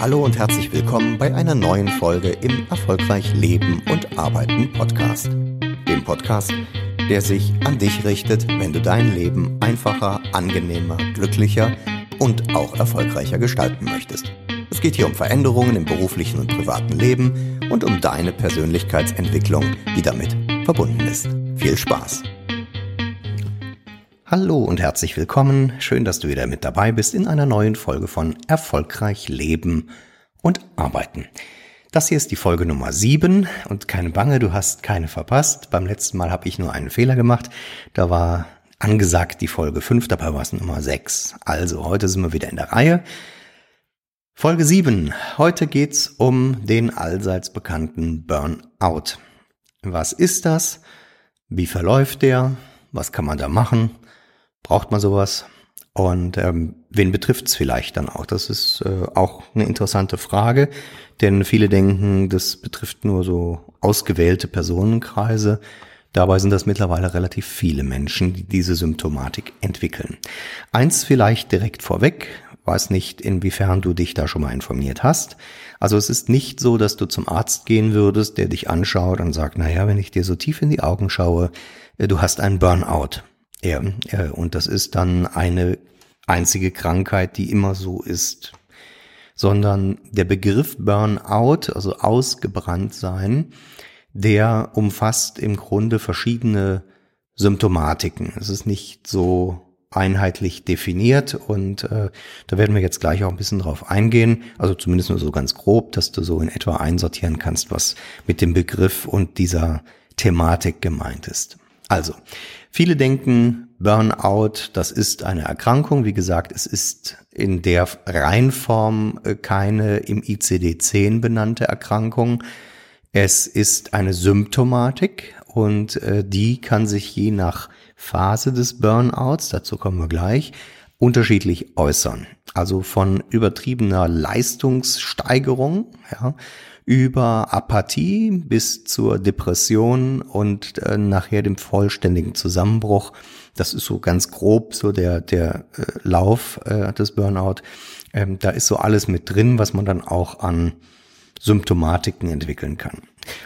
Hallo und herzlich willkommen bei einer neuen Folge im Erfolgreich Leben und Arbeiten Podcast. Dem Podcast, der sich an dich richtet, wenn du dein Leben einfacher, angenehmer, glücklicher und auch erfolgreicher gestalten möchtest. Es geht hier um Veränderungen im beruflichen und privaten Leben und um deine Persönlichkeitsentwicklung, die damit verbunden ist. Viel Spaß! Hallo und herzlich willkommen. Schön, dass du wieder mit dabei bist in einer neuen Folge von Erfolgreich Leben und Arbeiten. Das hier ist die Folge Nummer 7 und keine Bange, du hast keine verpasst. Beim letzten Mal habe ich nur einen Fehler gemacht. Da war angesagt die Folge 5, dabei war es Nummer 6. Also heute sind wir wieder in der Reihe. Folge 7. Heute geht's um den allseits bekannten Burnout. Was ist das? Wie verläuft der? Was kann man da machen? Braucht man sowas? Und ähm, wen betrifft es vielleicht dann auch? Das ist äh, auch eine interessante Frage, denn viele denken, das betrifft nur so ausgewählte Personenkreise. Dabei sind das mittlerweile relativ viele Menschen, die diese Symptomatik entwickeln. Eins vielleicht direkt vorweg, weiß nicht, inwiefern du dich da schon mal informiert hast. Also es ist nicht so, dass du zum Arzt gehen würdest, der dich anschaut und sagt, naja, wenn ich dir so tief in die Augen schaue, äh, du hast einen Burnout. Ja, und das ist dann eine einzige Krankheit, die immer so ist. Sondern der Begriff Burnout, also ausgebrannt sein, der umfasst im Grunde verschiedene Symptomatiken. Es ist nicht so einheitlich definiert und äh, da werden wir jetzt gleich auch ein bisschen drauf eingehen, also zumindest nur so ganz grob, dass du so in etwa einsortieren kannst, was mit dem Begriff und dieser Thematik gemeint ist. Also, viele denken, Burnout, das ist eine Erkrankung. Wie gesagt, es ist in der Reinform äh, keine im ICD-10 benannte Erkrankung. Es ist eine Symptomatik und äh, die kann sich je nach Phase des Burnouts, dazu kommen wir gleich, unterschiedlich äußern. Also von übertriebener Leistungssteigerung, ja, über Apathie bis zur Depression und äh, nachher dem vollständigen Zusammenbruch. Das ist so ganz grob so der, der äh, Lauf äh, des Burnout. Ähm, da ist so alles mit drin, was man dann auch an Symptomatiken entwickeln kann.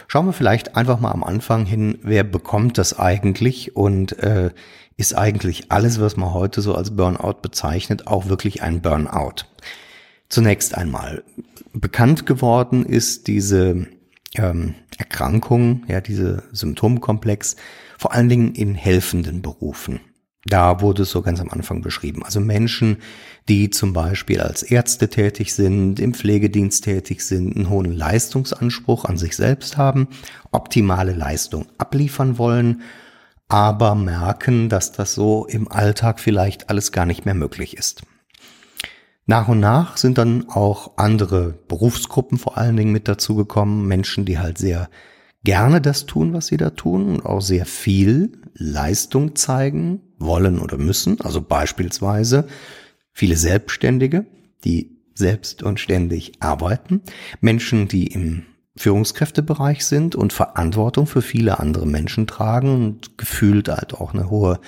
Schauen wir vielleicht einfach mal am Anfang hin, wer bekommt das eigentlich und äh, ist eigentlich alles, was man heute so als Burnout bezeichnet, auch wirklich ein Burnout? Zunächst einmal, bekannt geworden ist diese ähm, Erkrankung, ja, diese Symptomkomplex, vor allen Dingen in helfenden Berufen. Da wurde es so ganz am Anfang beschrieben. Also Menschen, die zum Beispiel als Ärzte tätig sind, im Pflegedienst tätig sind, einen hohen Leistungsanspruch an sich selbst haben, optimale Leistung abliefern wollen, aber merken, dass das so im Alltag vielleicht alles gar nicht mehr möglich ist. Nach und nach sind dann auch andere Berufsgruppen vor allen Dingen mit dazugekommen, Menschen, die halt sehr gerne das tun, was sie da tun und auch sehr viel Leistung zeigen wollen oder müssen. Also beispielsweise viele Selbstständige, die selbst und ständig arbeiten, Menschen, die im Führungskräftebereich sind und Verantwortung für viele andere Menschen tragen und gefühlt halt auch eine hohe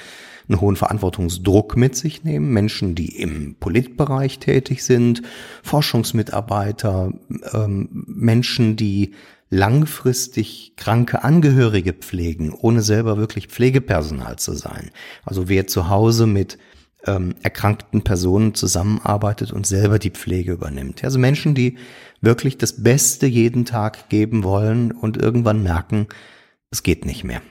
einen hohen Verantwortungsdruck mit sich nehmen. Menschen, die im Politbereich tätig sind, Forschungsmitarbeiter, ähm, Menschen, die langfristig kranke Angehörige pflegen, ohne selber wirklich Pflegepersonal zu sein. Also wer zu Hause mit ähm, erkrankten Personen zusammenarbeitet und selber die Pflege übernimmt. Also Menschen, die wirklich das Beste jeden Tag geben wollen und irgendwann merken, es geht nicht mehr.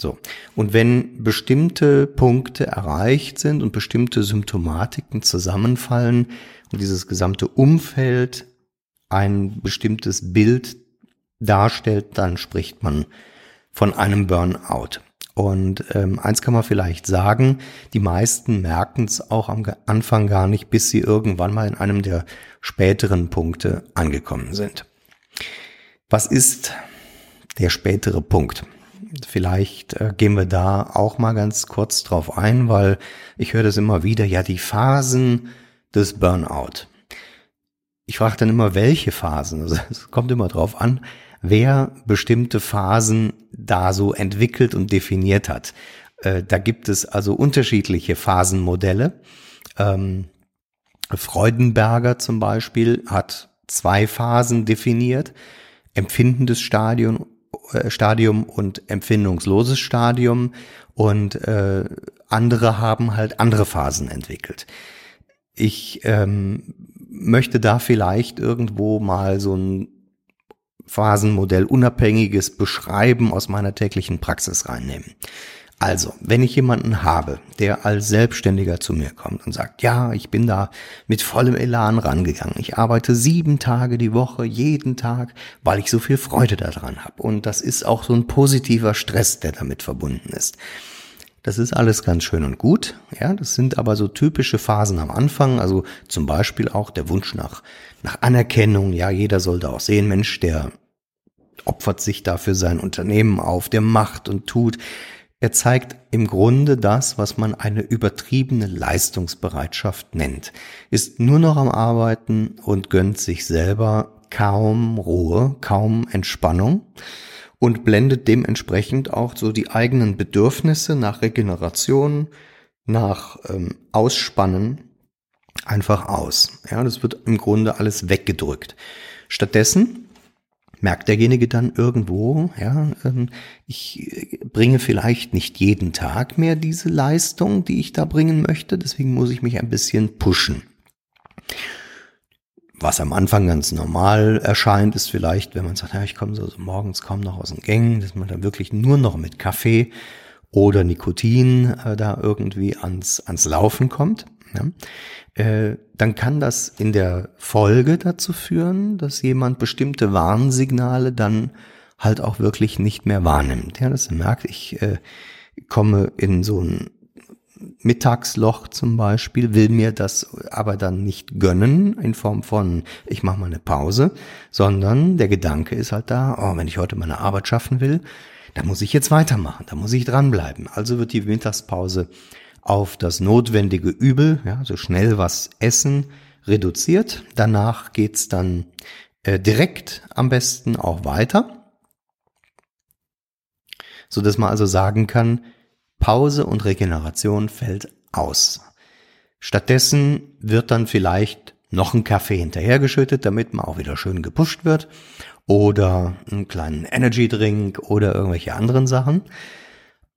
So. Und wenn bestimmte Punkte erreicht sind und bestimmte Symptomatiken zusammenfallen und dieses gesamte Umfeld ein bestimmtes Bild darstellt, dann spricht man von einem Burnout. Und ähm, eins kann man vielleicht sagen, die meisten merken es auch am Anfang gar nicht, bis sie irgendwann mal in einem der späteren Punkte angekommen sind. Was ist der spätere Punkt? Vielleicht äh, gehen wir da auch mal ganz kurz drauf ein, weil ich höre das immer wieder, ja, die Phasen des Burnout. Ich frage dann immer, welche Phasen? Also, es kommt immer drauf an, wer bestimmte Phasen da so entwickelt und definiert hat. Äh, da gibt es also unterschiedliche Phasenmodelle. Ähm, Freudenberger zum Beispiel hat zwei Phasen definiert. Empfindendes Stadium, äh, Stadium und empfindungsloses Stadium und äh, andere haben halt andere Phasen entwickelt. Ich ähm, möchte da vielleicht irgendwo mal so ein Phasenmodell unabhängiges Beschreiben aus meiner täglichen Praxis reinnehmen. Also, wenn ich jemanden habe, der als Selbstständiger zu mir kommt und sagt, ja, ich bin da mit vollem Elan rangegangen. Ich arbeite sieben Tage die Woche, jeden Tag, weil ich so viel Freude daran habe. Und das ist auch so ein positiver Stress, der damit verbunden ist. Das ist alles ganz schön und gut. Ja, das sind aber so typische Phasen am Anfang. Also zum Beispiel auch der Wunsch nach, nach Anerkennung. Ja, jeder sollte auch sehen, Mensch, der opfert sich da für sein Unternehmen auf, der macht und tut. Er zeigt im Grunde das, was man eine übertriebene Leistungsbereitschaft nennt, ist nur noch am Arbeiten und gönnt sich selber kaum Ruhe, kaum Entspannung und blendet dementsprechend auch so die eigenen Bedürfnisse nach Regeneration, nach ähm, Ausspannen einfach aus. Ja, das wird im Grunde alles weggedrückt. Stattdessen merkt derjenige dann irgendwo, ja, ähm, ich bringe vielleicht nicht jeden Tag mehr diese Leistung, die ich da bringen möchte, deswegen muss ich mich ein bisschen pushen. Was am Anfang ganz normal erscheint, ist vielleicht, wenn man sagt, ja, ich komme so, so morgens kaum noch aus den Gängen, dass man dann wirklich nur noch mit Kaffee oder Nikotin äh, da irgendwie ans, ans Laufen kommt. Ja äh, dann kann das in der Folge dazu führen, dass jemand bestimmte Warnsignale dann halt auch wirklich nicht mehr wahrnimmt. Ja, dass er merkt, ich äh, komme in so ein Mittagsloch zum Beispiel, will mir das aber dann nicht gönnen in Form von, ich mache mal eine Pause, sondern der Gedanke ist halt da, oh, wenn ich heute meine Arbeit schaffen will, dann muss ich jetzt weitermachen, da muss ich dranbleiben. Also wird die Mittagspause auf das notwendige Übel, ja, so schnell was essen, reduziert. Danach geht's dann äh, direkt am besten auch weiter, so dass man also sagen kann, Pause und Regeneration fällt aus. Stattdessen wird dann vielleicht noch ein Kaffee hinterhergeschüttet, damit man auch wieder schön gepusht wird oder einen kleinen Energy Drink oder irgendwelche anderen Sachen.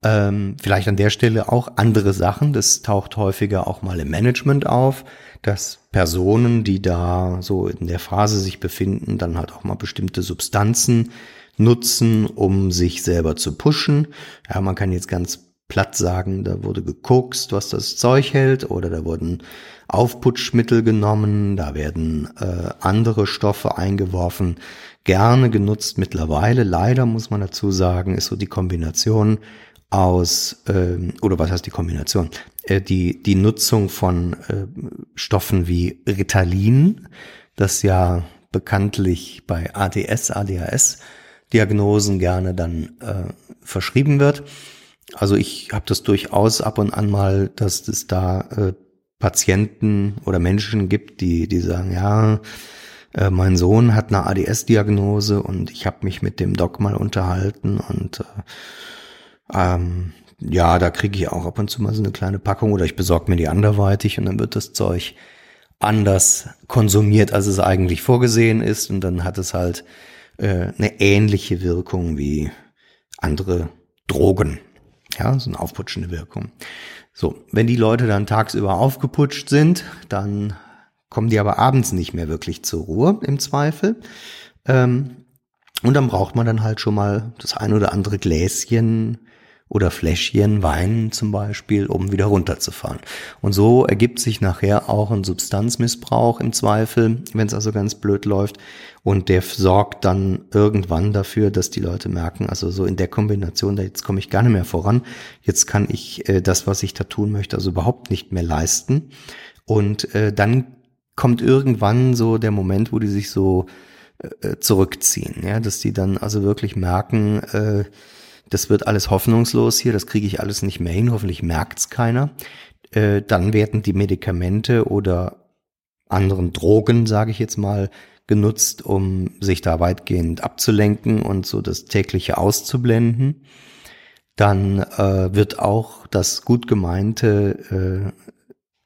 Ähm, vielleicht an der Stelle auch andere Sachen. Das taucht häufiger auch mal im Management auf, dass Personen, die da so in der Phase sich befinden, dann halt auch mal bestimmte Substanzen nutzen, um sich selber zu pushen. Ja, man kann jetzt ganz platt sagen, da wurde gekokst, was das Zeug hält, oder da wurden Aufputschmittel genommen, da werden äh, andere Stoffe eingeworfen, gerne genutzt mittlerweile. Leider muss man dazu sagen, ist so die Kombination aus, äh, oder was heißt die Kombination? Äh, die, die Nutzung von äh, Stoffen wie Ritalin, das ja bekanntlich bei ADS, ADHS Diagnosen gerne dann äh, verschrieben wird. Also ich habe das durchaus ab und an mal, dass es da äh, Patienten oder Menschen gibt, die, die sagen, ja, äh, mein Sohn hat eine ADS-Diagnose und ich habe mich mit dem Doc mal unterhalten und äh, ähm, ja, da kriege ich auch ab und zu mal so eine kleine Packung oder ich besorge mir die anderweitig und dann wird das Zeug anders konsumiert, als es eigentlich vorgesehen ist und dann hat es halt äh, eine ähnliche Wirkung wie andere Drogen. Ja, so eine aufputschende Wirkung. So, wenn die Leute dann tagsüber aufgeputscht sind, dann kommen die aber abends nicht mehr wirklich zur Ruhe im Zweifel. Ähm, und dann braucht man dann halt schon mal das ein oder andere Gläschen oder Fläschchen Wein zum Beispiel, um wieder runterzufahren. Und so ergibt sich nachher auch ein Substanzmissbrauch im Zweifel, wenn es also ganz blöd läuft. Und der sorgt dann irgendwann dafür, dass die Leute merken, also so in der Kombination, da jetzt komme ich gar nicht mehr voran. Jetzt kann ich äh, das, was ich da tun möchte, also überhaupt nicht mehr leisten. Und äh, dann kommt irgendwann so der Moment, wo die sich so äh, zurückziehen, ja, dass die dann also wirklich merken, äh, das wird alles hoffnungslos hier, das kriege ich alles nicht mehr hin, hoffentlich merkt's keiner. Äh, dann werden die Medikamente oder anderen Drogen, sage ich jetzt mal, genutzt, um sich da weitgehend abzulenken und so das tägliche auszublenden. Dann äh, wird auch das gut gemeinte äh,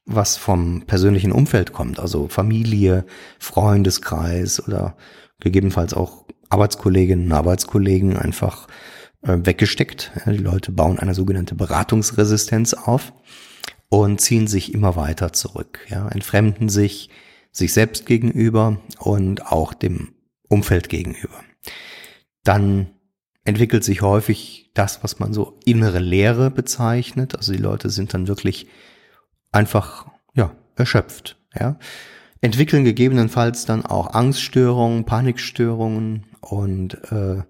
was vom persönlichen Umfeld kommt, also Familie, Freundeskreis oder gegebenenfalls auch Arbeitskolleginnen, Arbeitskollegen einfach äh, weggesteckt. Die Leute bauen eine sogenannte Beratungsresistenz auf und ziehen sich immer weiter zurück, ja, entfremden sich sich selbst gegenüber und auch dem Umfeld gegenüber. Dann entwickelt sich häufig das, was man so innere Leere bezeichnet. Also die Leute sind dann wirklich einfach, ja, erschöpft, ja. Entwickeln gegebenenfalls dann auch Angststörungen, Panikstörungen und äh,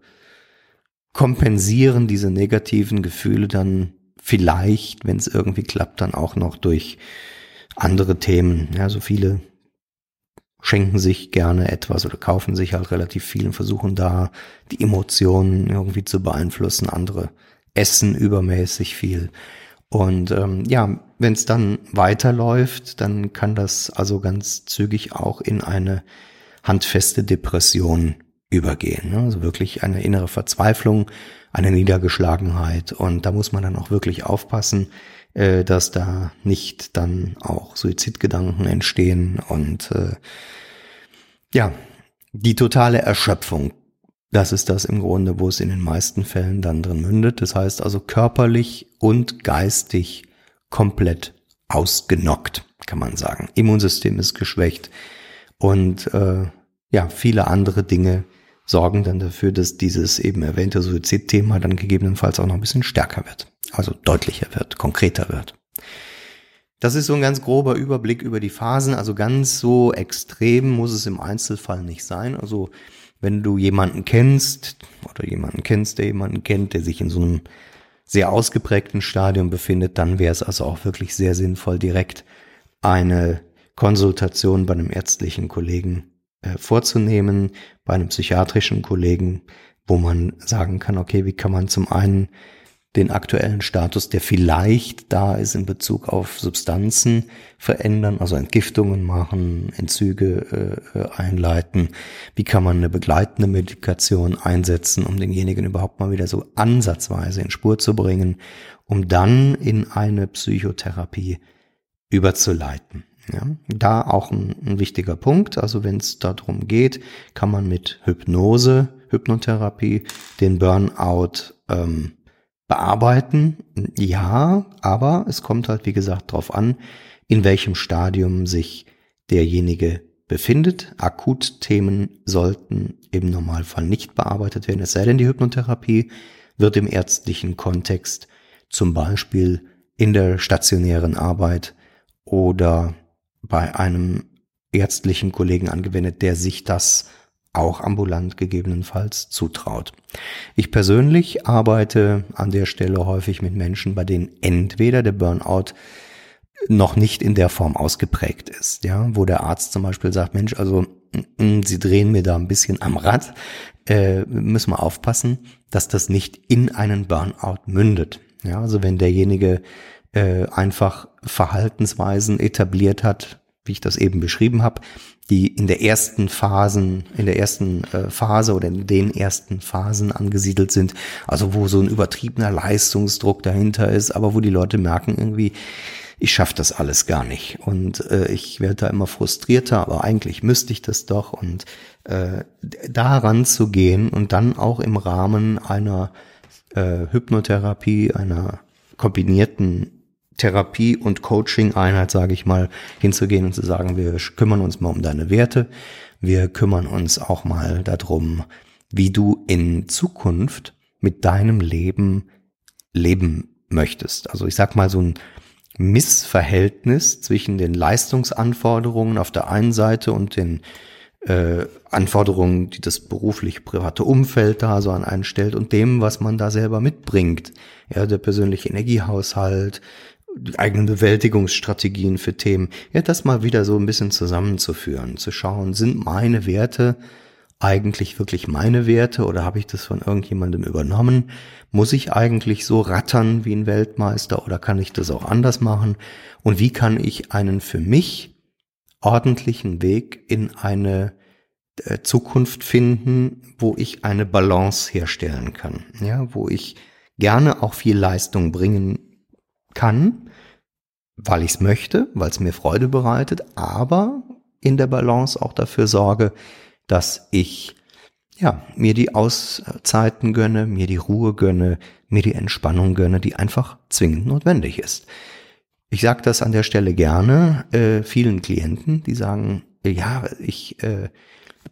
kompensieren diese negativen Gefühle dann vielleicht, wenn es irgendwie klappt, dann auch noch durch andere Themen. Ja, so viele schenken sich gerne etwas oder kaufen sich halt relativ viel und versuchen da die Emotionen irgendwie zu beeinflussen. Andere essen übermäßig viel. Und ähm, ja, wenn es dann weiterläuft, dann kann das also ganz zügig auch in eine handfeste Depression übergehen. Ne? Also wirklich eine innere Verzweiflung, eine Niedergeschlagenheit. Und da muss man dann auch wirklich aufpassen, äh, dass da nicht dann auch Suizidgedanken entstehen und äh, ja, die totale Erschöpfung. Das ist das im Grunde, wo es in den meisten Fällen dann drin mündet. Das heißt also körperlich und geistig komplett ausgenockt, kann man sagen. Immunsystem ist geschwächt und äh, ja, viele andere Dinge sorgen dann dafür, dass dieses eben erwähnte Suizidthema dann gegebenenfalls auch noch ein bisschen stärker wird, also deutlicher wird, konkreter wird. Das ist so ein ganz grober Überblick über die Phasen, also ganz so extrem muss es im Einzelfall nicht sein. Also wenn du jemanden kennst oder jemanden kennst, der jemanden kennt, der sich in so einem sehr ausgeprägten Stadium befindet, dann wäre es also auch wirklich sehr sinnvoll, direkt eine Konsultation bei einem ärztlichen Kollegen äh, vorzunehmen, bei einem psychiatrischen Kollegen, wo man sagen kann, okay, wie kann man zum einen den aktuellen Status, der vielleicht da ist in Bezug auf Substanzen verändern, also Entgiftungen machen, Entzüge äh, äh, einleiten. Wie kann man eine begleitende Medikation einsetzen, um denjenigen überhaupt mal wieder so ansatzweise in Spur zu bringen, um dann in eine Psychotherapie überzuleiten. Ja, da auch ein, ein wichtiger Punkt. Also wenn es darum geht, kann man mit Hypnose, Hypnotherapie den Burnout ähm, bearbeiten. Ja, aber es kommt halt, wie gesagt, darauf an, in welchem Stadium sich derjenige befindet. Akutthemen sollten im Normalfall nicht bearbeitet werden, es sei denn, die Hypnotherapie wird im ärztlichen Kontext zum Beispiel in der stationären Arbeit oder bei einem ärztlichen Kollegen angewendet, der sich das auch ambulant gegebenenfalls zutraut. Ich persönlich arbeite an der Stelle häufig mit Menschen, bei denen entweder der Burnout noch nicht in der Form ausgeprägt ist, ja, wo der Arzt zum Beispiel sagt, Mensch, also mm, mm, Sie drehen mir da ein bisschen am Rad, äh, müssen wir aufpassen, dass das nicht in einen Burnout mündet. Ja, also wenn derjenige äh, einfach Verhaltensweisen etabliert hat, wie ich das eben beschrieben habe, die in der ersten Phasen, in der ersten äh, Phase oder in den ersten Phasen angesiedelt sind, also wo so ein übertriebener Leistungsdruck dahinter ist, aber wo die Leute merken irgendwie, ich schaffe das alles gar nicht. Und äh, ich werde da immer frustrierter, aber eigentlich müsste ich das doch. Und äh, daran zu gehen und dann auch im Rahmen einer äh, Hypnotherapie, einer kombinierten Therapie- und Coaching-Einheit, sage ich mal, hinzugehen und zu sagen, wir kümmern uns mal um deine Werte, wir kümmern uns auch mal darum, wie du in Zukunft mit deinem Leben leben möchtest. Also ich sag mal so ein Missverhältnis zwischen den Leistungsanforderungen auf der einen Seite und den äh, Anforderungen, die das beruflich private Umfeld da so an einen stellt und dem, was man da selber mitbringt. Ja, der persönliche Energiehaushalt, die eigenen Bewältigungsstrategien für Themen, ja, das mal wieder so ein bisschen zusammenzuführen, zu schauen, sind meine Werte eigentlich wirklich meine Werte oder habe ich das von irgendjemandem übernommen? Muss ich eigentlich so rattern wie ein Weltmeister oder kann ich das auch anders machen? Und wie kann ich einen für mich ordentlichen Weg in eine äh, Zukunft finden, wo ich eine Balance herstellen kann, ja, wo ich gerne auch viel Leistung bringen kann, weil ich es möchte, weil es mir Freude bereitet, aber in der Balance auch dafür sorge, dass ich ja, mir die Auszeiten gönne, mir die Ruhe gönne, mir die Entspannung gönne, die einfach zwingend notwendig ist. Ich sage das an der Stelle gerne äh, vielen Klienten, die sagen, ja, ich äh,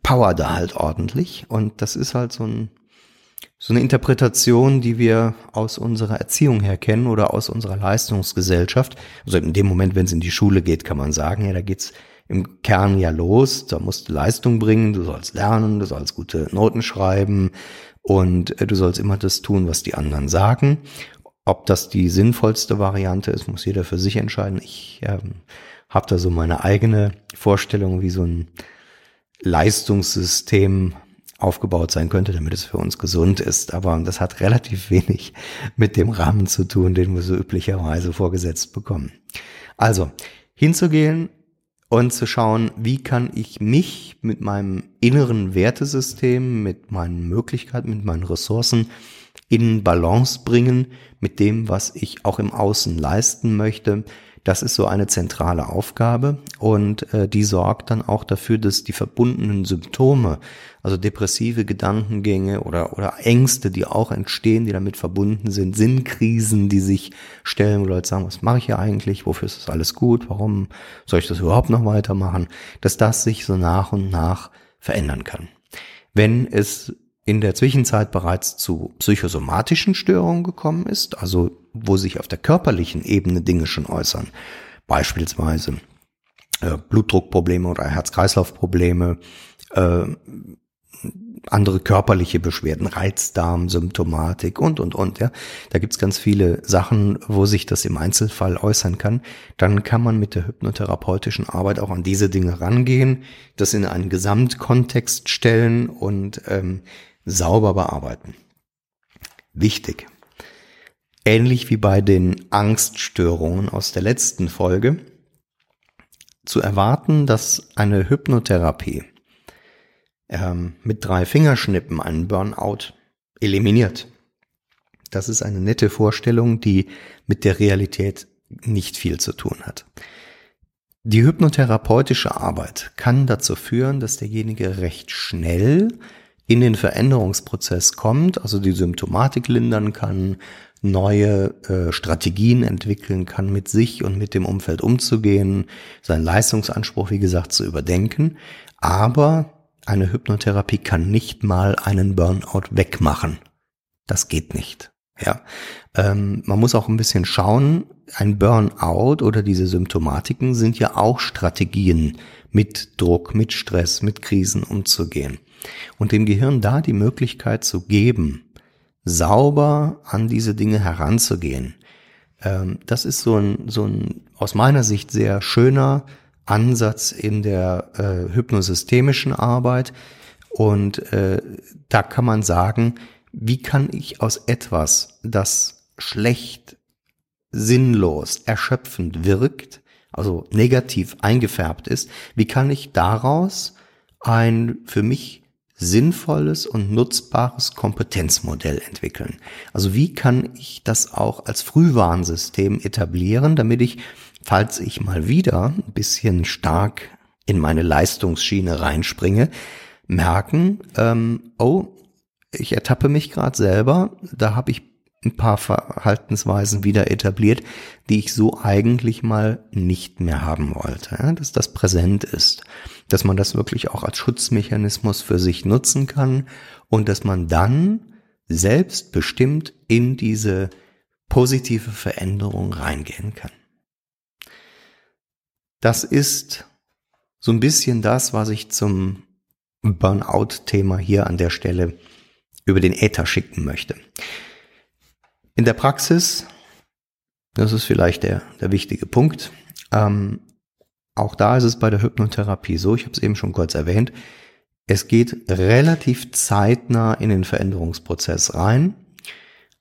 power da halt ordentlich und das ist halt so ein so eine Interpretation, die wir aus unserer Erziehung her kennen oder aus unserer Leistungsgesellschaft. Also in dem Moment, wenn es in die Schule geht, kann man sagen, ja, da geht's im Kern ja los. Da musst du Leistung bringen, du sollst lernen, du sollst gute Noten schreiben und äh, du sollst immer das tun, was die anderen sagen. Ob das die sinnvollste Variante ist, muss jeder für sich entscheiden. Ich ähm, habe da so meine eigene Vorstellung, wie so ein Leistungssystem aufgebaut sein könnte, damit es für uns gesund ist. Aber das hat relativ wenig mit dem Rahmen zu tun, den wir so üblicherweise vorgesetzt bekommen. Also hinzugehen und zu schauen, wie kann ich mich mit meinem inneren Wertesystem, mit meinen Möglichkeiten, mit meinen Ressourcen in Balance bringen mit dem, was ich auch im Außen leisten möchte, das ist so eine zentrale Aufgabe und äh, die sorgt dann auch dafür, dass die verbundenen Symptome, also depressive Gedankengänge oder, oder Ängste, die auch entstehen, die damit verbunden sind, Sinnkrisen, die sich stellen, wo Leute sagen, was mache ich hier eigentlich, wofür ist das alles gut, warum soll ich das überhaupt noch weitermachen, dass das sich so nach und nach verändern kann. Wenn es in der Zwischenzeit bereits zu psychosomatischen Störungen gekommen ist, also wo sich auf der körperlichen Ebene Dinge schon äußern, beispielsweise äh, Blutdruckprobleme oder Herz-Kreislauf-Probleme, äh, andere körperliche Beschwerden, Reizdarm, Symptomatik und, und, und. Ja. Da gibt's ganz viele Sachen, wo sich das im Einzelfall äußern kann. Dann kann man mit der hypnotherapeutischen Arbeit auch an diese Dinge rangehen, das in einen Gesamtkontext stellen und ähm, sauber bearbeiten. Wichtig. Ähnlich wie bei den Angststörungen aus der letzten Folge, zu erwarten, dass eine Hypnotherapie ähm, mit drei Fingerschnippen einen Burnout eliminiert. Das ist eine nette Vorstellung, die mit der Realität nicht viel zu tun hat. Die hypnotherapeutische Arbeit kann dazu führen, dass derjenige recht schnell in den Veränderungsprozess kommt, also die Symptomatik lindern kann, neue äh, Strategien entwickeln kann, mit sich und mit dem Umfeld umzugehen, seinen Leistungsanspruch, wie gesagt, zu überdenken. Aber eine Hypnotherapie kann nicht mal einen Burnout wegmachen. Das geht nicht. Ja, ähm, man muss auch ein bisschen schauen. Ein Burnout oder diese Symptomatiken sind ja auch Strategien, mit Druck, mit Stress, mit Krisen umzugehen und dem Gehirn da die Möglichkeit zu geben, sauber an diese Dinge heranzugehen. Ähm, das ist so ein, so ein aus meiner Sicht sehr schöner Ansatz in der äh, hypnosystemischen Arbeit. Und äh, da kann man sagen, wie kann ich aus etwas, das schlecht, sinnlos, erschöpfend wirkt, also negativ eingefärbt ist, wie kann ich daraus ein für mich sinnvolles und nutzbares Kompetenzmodell entwickeln. Also wie kann ich das auch als Frühwarnsystem etablieren, damit ich, falls ich mal wieder ein bisschen stark in meine Leistungsschiene reinspringe, merken, ähm, oh, ich ertappe mich gerade selber, da habe ich ein paar Verhaltensweisen wieder etabliert, die ich so eigentlich mal nicht mehr haben wollte, ja, dass das präsent ist, dass man das wirklich auch als Schutzmechanismus für sich nutzen kann und dass man dann selbstbestimmt in diese positive Veränderung reingehen kann. Das ist so ein bisschen das, was ich zum Burnout-Thema hier an der Stelle über den Äther schicken möchte. In der Praxis, das ist vielleicht der, der wichtige Punkt, ähm, auch da ist es bei der Hypnotherapie so, ich habe es eben schon kurz erwähnt, es geht relativ zeitnah in den Veränderungsprozess rein,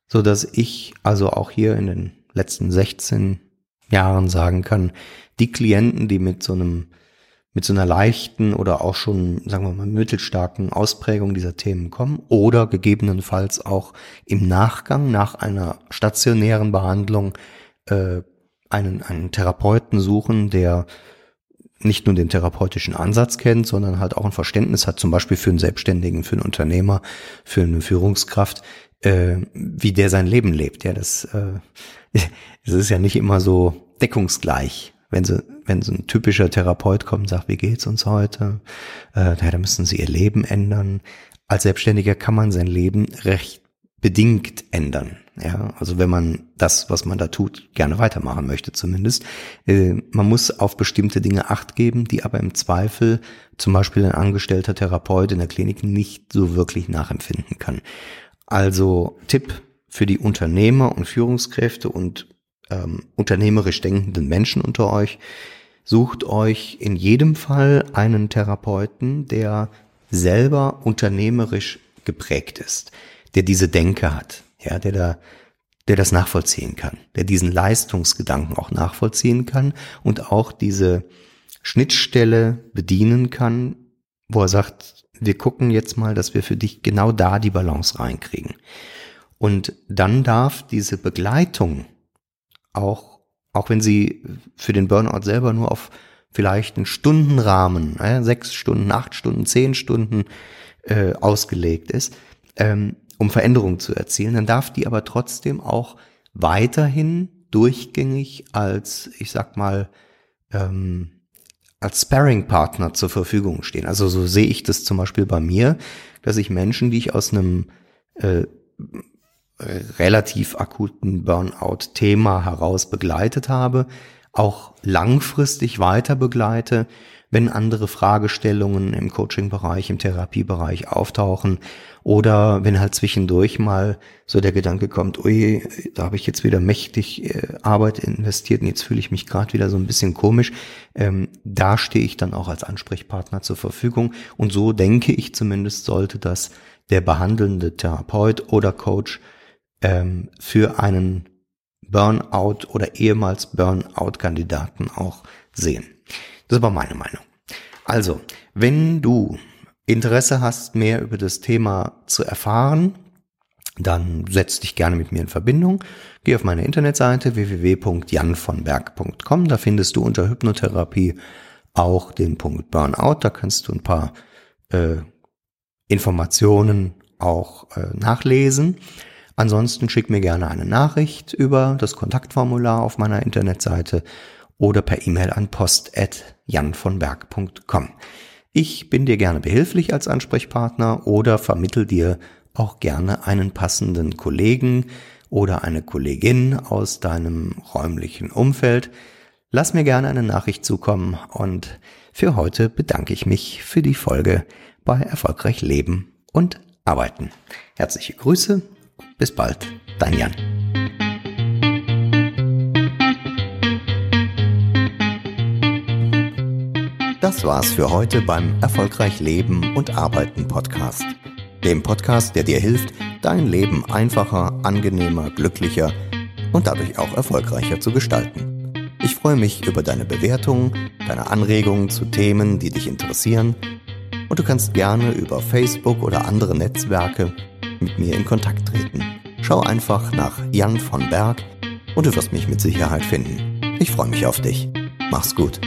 so dass ich also auch hier in den letzten 16 Jahren sagen kann, die Klienten, die mit so einem mit so einer leichten oder auch schon, sagen wir mal, mittelstarken Ausprägung dieser Themen kommen oder gegebenenfalls auch im Nachgang nach einer stationären Behandlung äh, einen, einen Therapeuten suchen, der nicht nur den therapeutischen Ansatz kennt, sondern halt auch ein Verständnis hat, zum Beispiel für einen Selbstständigen, für einen Unternehmer, für eine Führungskraft, äh, wie der sein Leben lebt. Ja, das, äh, das ist ja nicht immer so deckungsgleich. Wenn sie, wenn so ein typischer Therapeut kommt und sagt, wie geht's uns heute? Äh, da müssen sie ihr Leben ändern. Als Selbstständiger kann man sein Leben recht bedingt ändern. Ja, also wenn man das, was man da tut, gerne weitermachen möchte zumindest. Äh, man muss auf bestimmte Dinge Acht geben, die aber im Zweifel zum Beispiel ein angestellter Therapeut in der Klinik nicht so wirklich nachempfinden kann. Also Tipp für die Unternehmer und Führungskräfte und ähm, unternehmerisch denkenden Menschen unter euch, sucht euch in jedem Fall einen Therapeuten, der selber unternehmerisch geprägt ist der diese Denke hat, ja, der da, der das nachvollziehen kann, der diesen Leistungsgedanken auch nachvollziehen kann und auch diese Schnittstelle bedienen kann, wo er sagt, wir gucken jetzt mal, dass wir für dich genau da die Balance reinkriegen. Und dann darf diese Begleitung auch, auch wenn sie für den Burnout selber nur auf vielleicht einen Stundenrahmen, äh, sechs Stunden, acht Stunden, zehn Stunden äh, ausgelegt ist, ähm, um Veränderungen zu erzielen, dann darf die aber trotzdem auch weiterhin durchgängig als, ich sag mal, ähm, als Sparring-Partner zur Verfügung stehen. Also so sehe ich das zum Beispiel bei mir, dass ich Menschen, die ich aus einem äh, relativ akuten Burnout-Thema heraus begleitet habe, auch langfristig weiter begleite, wenn andere Fragestellungen im Coaching-Bereich, im Therapiebereich auftauchen oder wenn halt zwischendurch mal so der Gedanke kommt, ui, da habe ich jetzt wieder mächtig äh, Arbeit investiert und jetzt fühle ich mich gerade wieder so ein bisschen komisch. Ähm, da stehe ich dann auch als Ansprechpartner zur Verfügung und so denke ich zumindest sollte das der behandelnde Therapeut oder Coach ähm, für einen Burnout oder ehemals Burnout-Kandidaten auch sehen. Das war meine Meinung. Also, wenn du Interesse hast, mehr über das Thema zu erfahren, dann setz dich gerne mit mir in Verbindung. Geh auf meine Internetseite www.janvonberg.com. Da findest du unter Hypnotherapie auch den Punkt Burnout. Da kannst du ein paar äh, Informationen auch äh, nachlesen. Ansonsten schick mir gerne eine Nachricht über das Kontaktformular auf meiner Internetseite oder per E-Mail an post.janvonberg.com. Ich bin dir gerne behilflich als Ansprechpartner oder vermittel dir auch gerne einen passenden Kollegen oder eine Kollegin aus deinem räumlichen Umfeld. Lass mir gerne eine Nachricht zukommen und für heute bedanke ich mich für die Folge bei Erfolgreich Leben und Arbeiten. Herzliche Grüße, bis bald, dein Jan. Das war's für heute beim Erfolgreich Leben und Arbeiten Podcast. Dem Podcast, der dir hilft, dein Leben einfacher, angenehmer, glücklicher und dadurch auch erfolgreicher zu gestalten. Ich freue mich über deine Bewertungen, deine Anregungen zu Themen, die dich interessieren und du kannst gerne über Facebook oder andere Netzwerke mit mir in Kontakt treten. Schau einfach nach Jan von Berg und du wirst mich mit Sicherheit finden. Ich freue mich auf dich. Mach's gut.